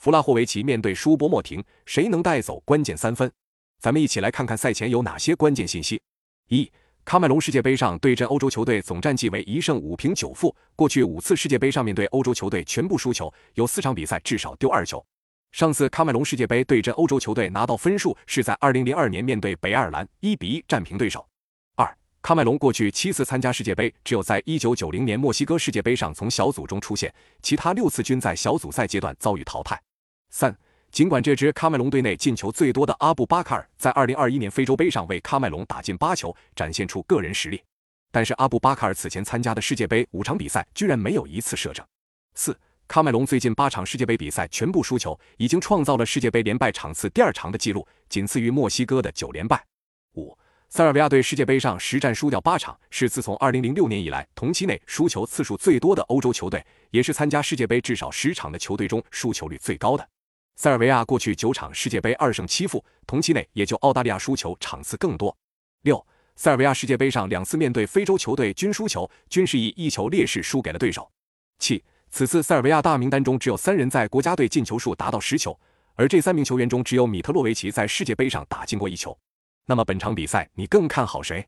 弗拉霍维奇面对舒波莫廷，谁能带走关键三分？咱们一起来看看赛前有哪些关键信息。一、喀麦隆世界杯上对阵欧洲球队总战绩为一胜五平九负，过去五次世界杯上面对欧洲球队全部输球，有四场比赛至少丢二球。上次喀麦隆世界杯对阵欧洲球队拿到分数是在二零零二年面对北爱尔兰，一比一战平对手。二、喀麦隆过去七次参加世界杯，只有在一九九零年墨西哥世界杯上从小组中出现，其他六次均在小组赛阶段遭遇淘汰。三、尽管这支喀麦隆队内进球最多的阿布巴卡尔在二零二一年非洲杯上为喀麦隆打进八球，展现出个人实力，但是阿布巴卡尔此前参加的世界杯五场比赛居然没有一次射正。四。喀麦隆最近八场世界杯比赛全部输球，已经创造了世界杯连败场次第二长的记录，仅次于墨西哥的九连败。五，塞尔维亚队世界杯上实战输掉八场，是自从二零零六年以来同期内输球次数最多的欧洲球队，也是参加世界杯至少十场的球队中输球率最高的。塞尔维亚过去九场世界杯二胜七负，同期内也就澳大利亚输球场次更多。六，塞尔维亚世界杯上两次面对非洲球队均输球，均是以一球劣势输给了对手。七。此次塞尔维亚大名单中只有三人在国家队进球数达到十球，而这三名球员中只有米特洛维奇在世界杯上打进过一球。那么本场比赛你更看好谁？